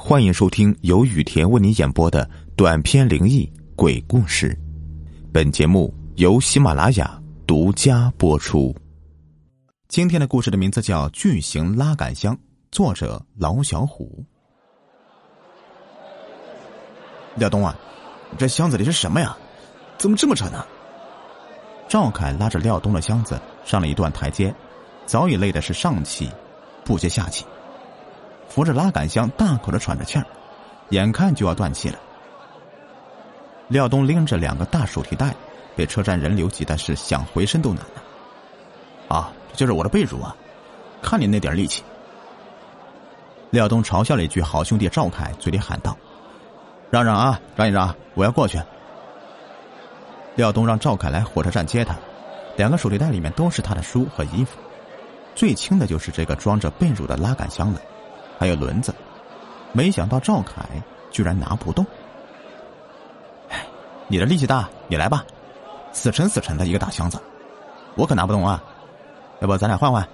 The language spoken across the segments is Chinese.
欢迎收听由雨田为你演播的短篇灵异鬼故事。本节目由喜马拉雅独家播出。今天的故事的名字叫《巨型拉杆箱》，作者老小虎。廖东啊，这箱子里是什么呀？怎么这么沉呢？赵凯拉着廖东的箱子上了一段台阶，早已累的是上气不接下气。扶着拉杆箱，大口的喘着气儿，眼看就要断气了。廖东拎着两个大手提袋，被车站人流挤的是想回身都难呢。啊，这就是我的被褥啊！看你那点力气。廖东嘲笑了一句好兄弟赵凯，嘴里喊道：“让让啊，让一让，我要过去。”廖东让赵凯来火车站接他，两个手提袋里面都是他的书和衣服，最轻的就是这个装着被褥的拉杆箱了。还有轮子，没想到赵凯居然拿不动。哎，你的力气大，你来吧，死沉死沉的一个大箱子，我可拿不动啊！要不咱俩换换？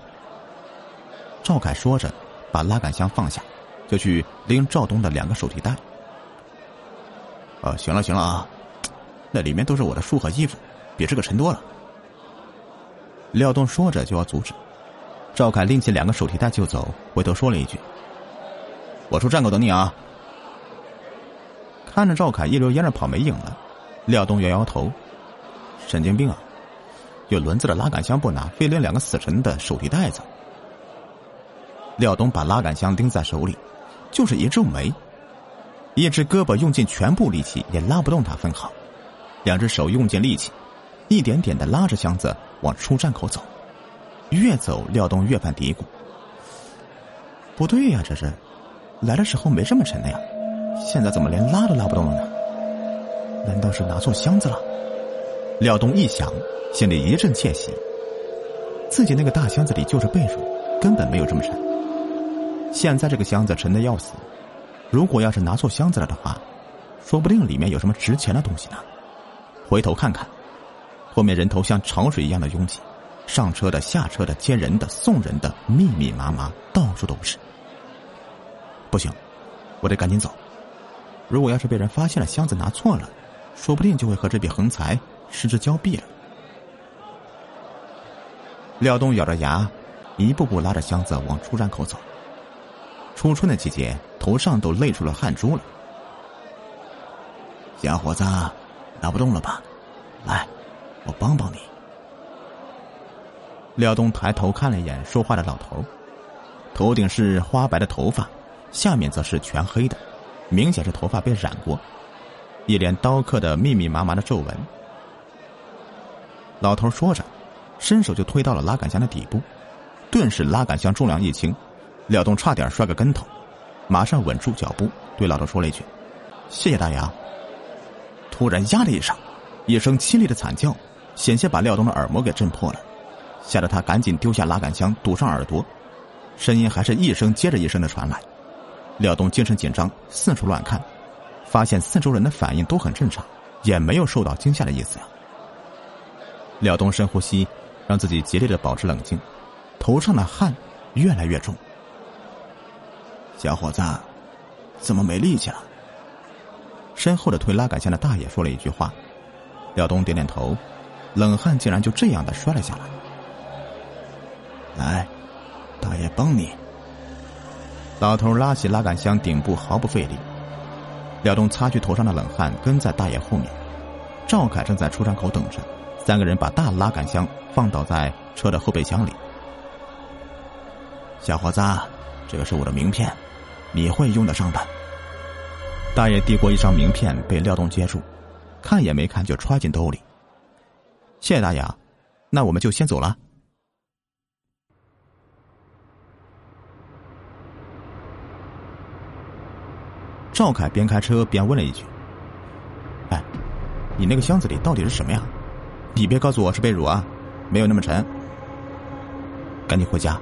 赵凯说着，把拉杆箱放下，就去拎赵东的两个手提袋。啊，行了行了啊，那里面都是我的书和衣服，比这个沉多了。廖东说着就要阻止，赵凯拎起两个手提袋就走，回头说了一句。我出站口等你啊！看着赵凯一溜烟的跑没影了，廖东摇摇头：“神经病啊！有轮子的拉杆箱不拿，非拎两个死沉的手提袋子。”廖东把拉杆箱拎在手里，就是一皱眉，一只胳膊用尽全部力气也拉不动他分毫，两只手用尽力气，一点点的拉着箱子往出站口走。越走，廖东越犯嘀咕：“不对呀，这是。”来的时候没这么沉的呀，现在怎么连拉都拉不动了呢？难道是拿错箱子了？廖东一想，心里一阵窃喜。自己那个大箱子里就是被褥，根本没有这么沉。现在这个箱子沉的要死，如果要是拿错箱子了的话，说不定里面有什么值钱的东西呢。回头看看，后面人头像潮水一样的拥挤，上车的、下车的、接人的、送人的，密密麻麻，到处都是。不行，我得赶紧走。如果要是被人发现了箱子拿错了，说不定就会和这笔横财失之交臂了。廖东咬着牙，一步步拉着箱子往出站口走。初春的季节，头上都累出了汗珠了。小伙子，拿不动了吧？来，我帮帮你。廖东抬头看了一眼说话的老头，头顶是花白的头发。下面则是全黑的，明显是头发被染过，一脸刀刻的密密麻麻的皱纹。老头说着，伸手就推到了拉杆箱的底部，顿时拉杆箱重量一轻，廖东差点摔个跟头，马上稳住脚步，对老头说了一句：“谢谢大爷。”突然呀的一声，一声凄厉的惨叫，险些把廖东的耳膜给震破了，吓得他赶紧丢下拉杆箱，堵上耳朵，声音还是一声接着一声的传来。廖东精神紧张，四处乱看，发现四周人的反应都很正常，也没有受到惊吓的意思呀。廖东深呼吸，让自己竭力的保持冷静，头上的汗越来越重。小伙子，怎么没力气了？身后的推拉杆箱的大爷说了一句话，廖东点点头，冷汗竟然就这样的摔了下来。来，大爷帮你。老头拉起拉杆箱顶部毫不费力，廖东擦去头上的冷汗，跟在大爷后面。赵凯正在出站口等着，三个人把大拉杆箱放倒在车的后备箱里。小伙子，这个是我的名片，你会用得上的。大爷递过一张名片，被廖东接住，看也没看就揣进兜里。谢谢大爷，那我们就先走了。赵凯边开车边问了一句：“哎，你那个箱子里到底是什么呀？你别告诉我是被褥啊，没有那么沉。赶紧回家，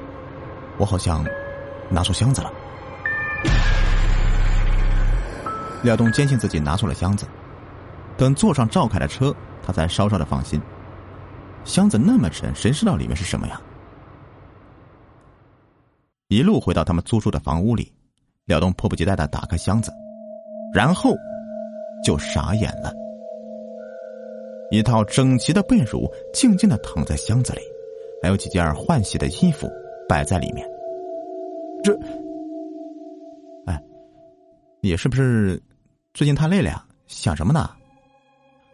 我好像拿错箱子了。”廖东坚信自己拿错了箱子，等坐上赵凯的车，他才稍稍的放心。箱子那么沉，谁知道里面是什么呀？一路回到他们租住的房屋里。廖东迫不及待的打开箱子，然后就傻眼了。一套整齐的被褥静静的躺在箱子里，还有几件换洗的衣服摆在里面。这，哎，你是不是最近太累了呀？想什么呢？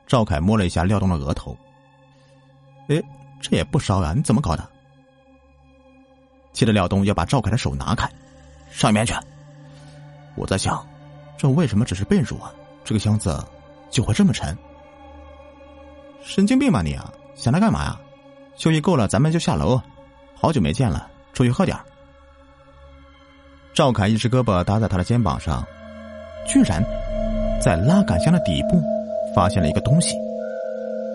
赵凯摸了一下廖东的额头。哎，这也不烧呀，你怎么搞的？气得廖东要把赵凯的手拿开，上面去。我在想，这为什么只是被褥啊？这个箱子就会这么沉？神经病吧你啊！想它干嘛呀？休息够了，咱们就下楼。好久没见了，出去喝点赵凯一只胳膊搭在他的肩膀上，居然在拉杆箱的底部发现了一个东西，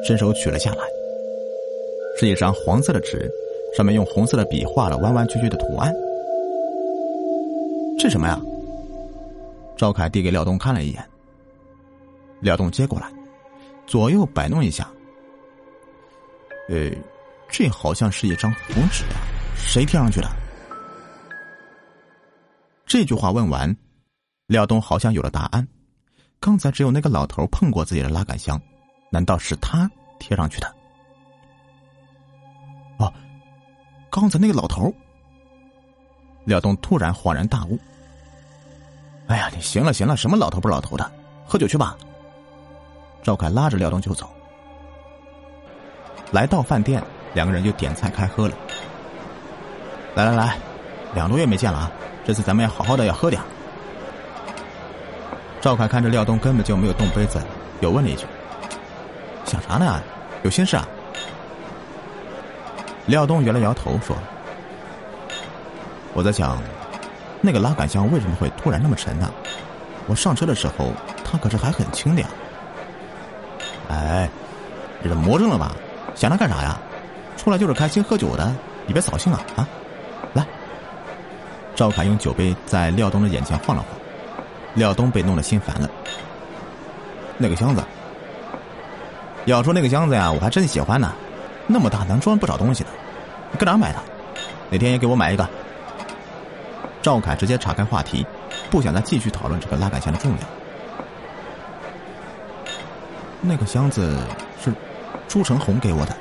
伸手取了下来，是一张黄色的纸，上面用红色的笔画了弯弯曲曲的图案。这什么呀？赵凯递给廖东看了一眼，廖东接过来，左右摆弄一下。呃，这好像是一张符纸啊，谁贴上去的？这句话问完，廖东好像有了答案。刚才只有那个老头碰过自己的拉杆箱，难道是他贴上去的？哦，刚才那个老头。廖东突然恍然大悟。哎呀，你行了行了，什么老头不老头的，喝酒去吧。赵凯拉着廖东就走。来到饭店，两个人就点菜开喝了。来来来，两多月没见了啊，这次咱们要好好的要喝点。赵凯看着廖东根本就没有动杯子，又问了一句：“想啥呢？有心事啊？”廖东摇了摇头说：“我在想。”那个拉杆箱为什么会突然那么沉呢？我上车的时候，它可是还很轻的呀。哎，这魔怔了吧？想它干啥呀？出来就是开心喝酒的，你别扫兴啊！啊，来。赵凯用酒杯在廖东的眼前晃了晃，廖东被弄得心烦了。那个箱子，要说那个箱子呀，我还真喜欢呢，那么大能装不少东西呢。你搁哪买的？哪天也给我买一个。赵凯直接岔开话题，不想再继续讨论这个拉杆箱的重量。那个箱子是朱成红给我的，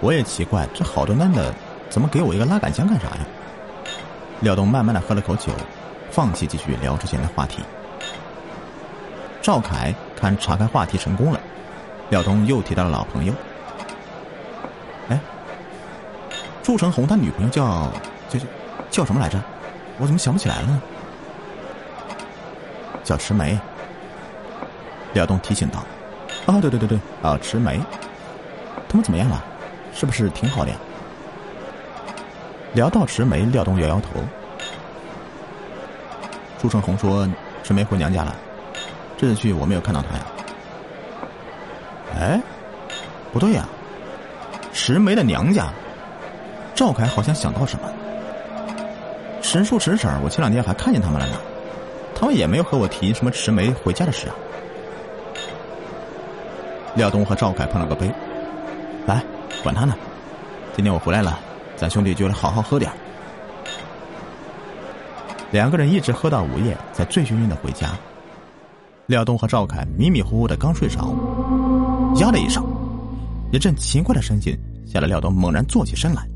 我也奇怪，这好端端的怎么给我一个拉杆箱干啥呀？廖东慢慢的喝了口酒，放弃继续聊之前的话题。赵凯看岔开话题成功了，廖东又提到了老朋友。哎，朱成红他女朋友叫叫叫叫什么来着？我怎么想不起来了呢？叫迟梅。廖东提醒道：“啊，对对对对，啊，迟梅，他们怎么样了？是不是挺好的呀？”聊到迟梅，廖东摇摇头。朱成红说：“迟梅回娘家了，这次去我没有看到她呀。”哎，不对呀，迟梅的娘家。赵凯好像想到什么。神叔、迟婶，我前两天还看见他们了呢，他们也没有和我提什么迟梅回家的事啊。廖东和赵凯碰了个杯，来，管他呢，今天我回来了，咱兄弟就来好好喝点两个人一直喝到午夜，才醉醺醺的回家。廖东和赵凯迷迷糊糊的刚睡着，呀的一声，一阵奇怪的声音吓得廖东猛然坐起身来，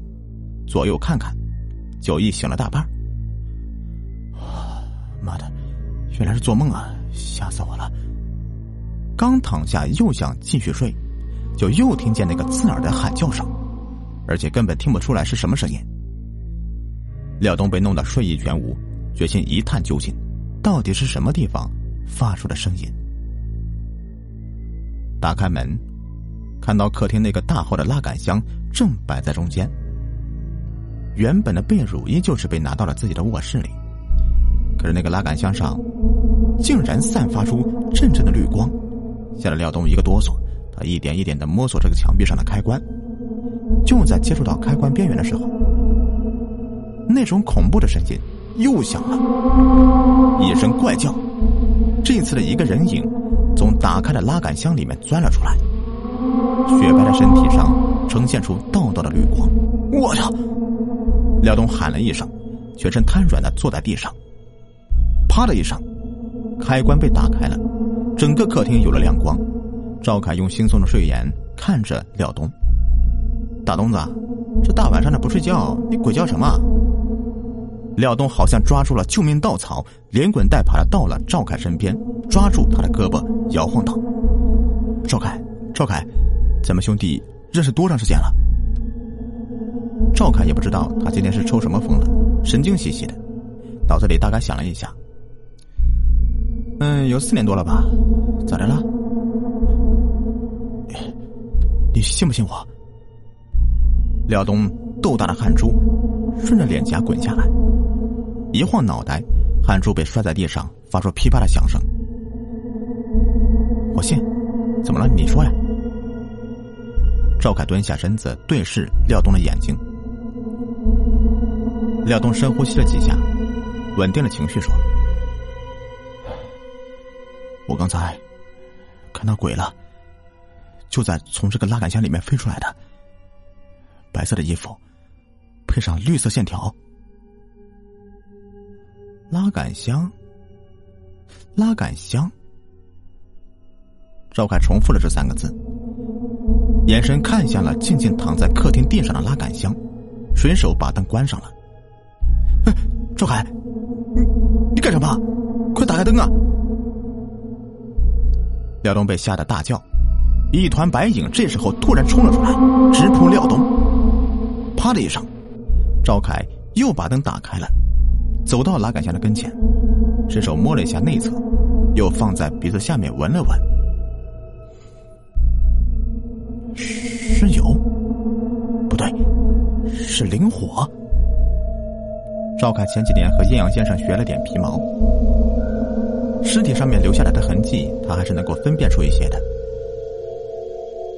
左右看看，酒意醒了大半。妈的，原来是做梦啊！吓死我了。刚躺下又想继续睡，就又听见那个刺耳的喊叫声，而且根本听不出来是什么声音。廖东被弄得睡意全无，决心一探究竟，到底是什么地方发出的声音？打开门，看到客厅那个大号的拉杆箱正摆在中间，原本的被褥依旧是被拿到了自己的卧室里。那个拉杆箱上，竟然散发出阵阵的绿光，吓得廖东一个哆嗦。他一点一点的摸索这个墙壁上的开关，就在接触到开关边缘的时候，那种恐怖的声音又响了，一声怪叫。这次的一个人影从打开的拉杆箱里面钻了出来，雪白的身体上呈现出道道的绿光。我操！廖东喊了一声，全身瘫软的坐在地上。啪的一声，开关被打开了，整个客厅有了亮光。赵凯用惺忪的睡眼看着廖东：“大东子，这大晚上的不睡觉，你鬼叫什么？”廖东好像抓住了救命稻草，连滚带爬的到了赵凯身边，抓住他的胳膊，摇晃道：“赵凯，赵凯，咱们兄弟认识多长时间了？”赵凯也不知道他今天是抽什么风了，神经兮兮的，脑子里大概想了一下，嗯，有四年多了吧？咋的了？你信不信我？廖东豆大的汗珠顺着脸颊滚下来。一晃脑袋，汗珠被摔在地上，发出噼啪的响声。我信，怎么了？你说呀。赵凯蹲下身子，对视廖东的眼睛。廖东深呼吸了几下，稳定了情绪，说：“我刚才看到鬼了，就在从这个拉杆箱里面飞出来的，白色的衣服，配上绿色线条。”拉杆箱，拉杆箱。赵凯重复了这三个字，眼神看向了静静躺在客厅地上的拉杆箱，随手把灯关上了。赵凯，你你干什么？快打开灯啊！廖东被吓得大叫，一团白影这时候突然冲了出来，直扑廖东。啪的一声，赵凯又把灯打开了。走到拉杆箱的跟前，伸手摸了一下内侧，又放在鼻子下面闻了闻，是油，不对，是灵火。赵凯前几年和艳阳先生学了点皮毛，尸体上面留下来的痕迹，他还是能够分辨出一些的。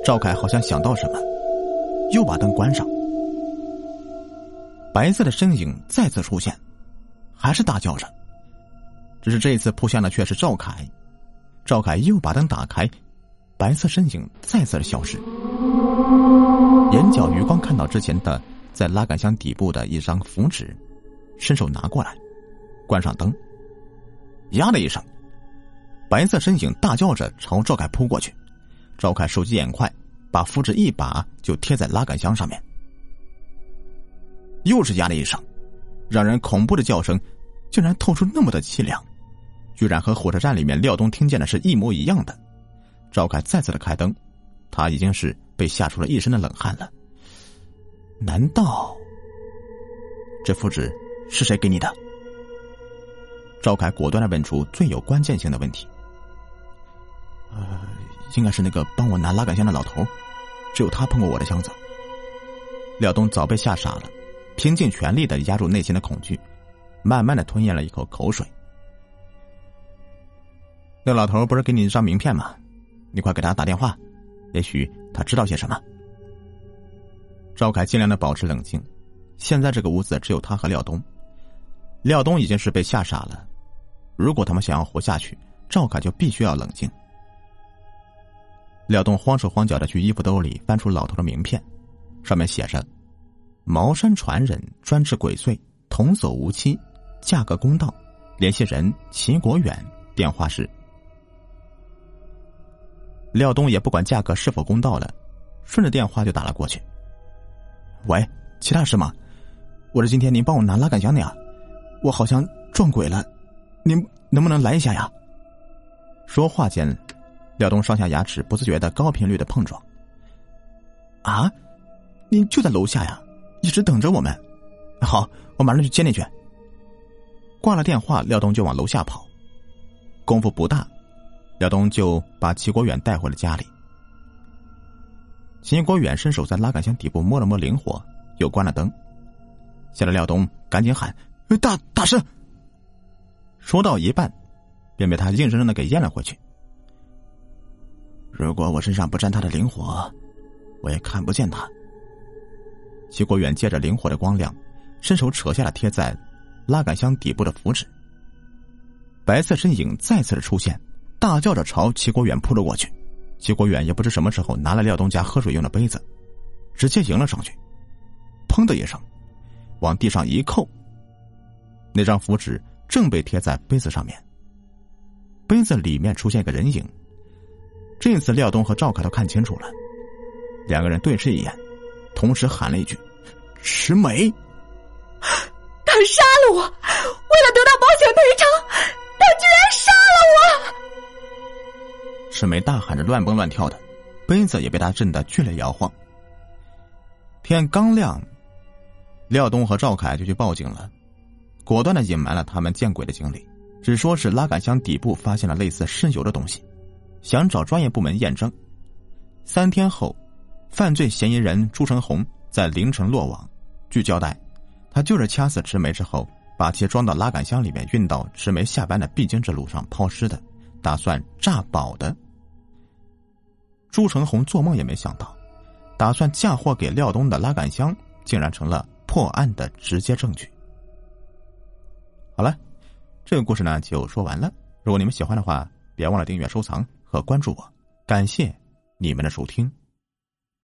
赵凯好像想到什么，又把灯关上，白色的身影再次出现。还是大叫着，只是这一次扑向的却是赵凯。赵凯又把灯打开，白色身影再次的消失。眼角余光看到之前的在拉杆箱底部的一张符纸，伸手拿过来，关上灯。呀的一声，白色身影大叫着朝赵凯扑过去。赵凯手疾眼快，把符纸一把就贴在拉杆箱上面。又是呀的一声。让人恐怖的叫声，竟然透出那么的凄凉，居然和火车站里面廖东听见的是一模一样的。赵凯再次的开灯，他已经是被吓出了一身的冷汗了。难道这符纸是谁给你的？赵凯果断的问出最有关键性的问题。呃，应该是那个帮我拿拉杆箱的老头，只有他碰过我的箱子。廖东早被吓傻了。拼尽全力的压住内心的恐惧，慢慢的吞咽了一口口水。那老头不是给你一张名片吗？你快给他打电话，也许他知道些什么。赵凯尽量的保持冷静，现在这个屋子只有他和廖东，廖东已经是被吓傻了。如果他们想要活下去，赵凯就必须要冷静。廖东慌手慌脚的去衣服兜里翻出老头的名片，上面写着。茅山传人专治鬼祟，童叟无欺，价格公道。联系人秦国远，电话是。廖东也不管价格是否公道了，顺着电话就打了过去。喂，其他事吗？我是今天您帮我拿拉杆箱的呀，我好像撞鬼了，您能不能来一下呀？说话间，廖东上下牙齿不自觉的高频率的碰撞。啊，您就在楼下呀？一直等着我们，好，我马上去接你去。挂了电话，廖东就往楼下跑。功夫不大，廖东就把齐国远带回了家里。齐国远伸手在拉杆箱底部摸了摸灵火，又关了灯。吓得廖东赶紧喊：“大大师！”说到一半，便被他硬生生的给咽了回去。如果我身上不沾他的灵火，我也看不见他。齐国远借着灵火的光亮，伸手扯下了贴在拉杆箱底部的符纸。白色身影再次的出现，大叫着朝齐国远扑了过去。齐国远也不知什么时候拿了廖东家喝水用的杯子，直接迎了上去，砰的一声，往地上一扣，那张符纸正被贴在杯子上面。杯子里面出现一个人影，这次廖东和赵凯都看清楚了，两个人对视一眼，同时喊了一句：“石梅！”他杀了我，为了得到保险赔偿，他居然杀了我！石梅大喊着，乱蹦乱跳的，杯子也被他震得剧烈摇晃。天刚亮，廖东和赵凯就去报警了，果断的隐瞒了他们见鬼的经历。只说是拉杆箱底部发现了类似渗油的东西，想找专业部门验证。三天后，犯罪嫌疑人朱成红在凌晨落网。据交代，他就是掐死池梅之后，把其装到拉杆箱里面，运到池梅下班的必经之路上抛尸的，打算炸宝的。朱成红做梦也没想到，打算嫁祸给廖东的拉杆箱，竟然成了破案的直接证据。好了。这个故事呢就说完了。如果你们喜欢的话，别忘了订阅、收藏和关注我。感谢你们的收听。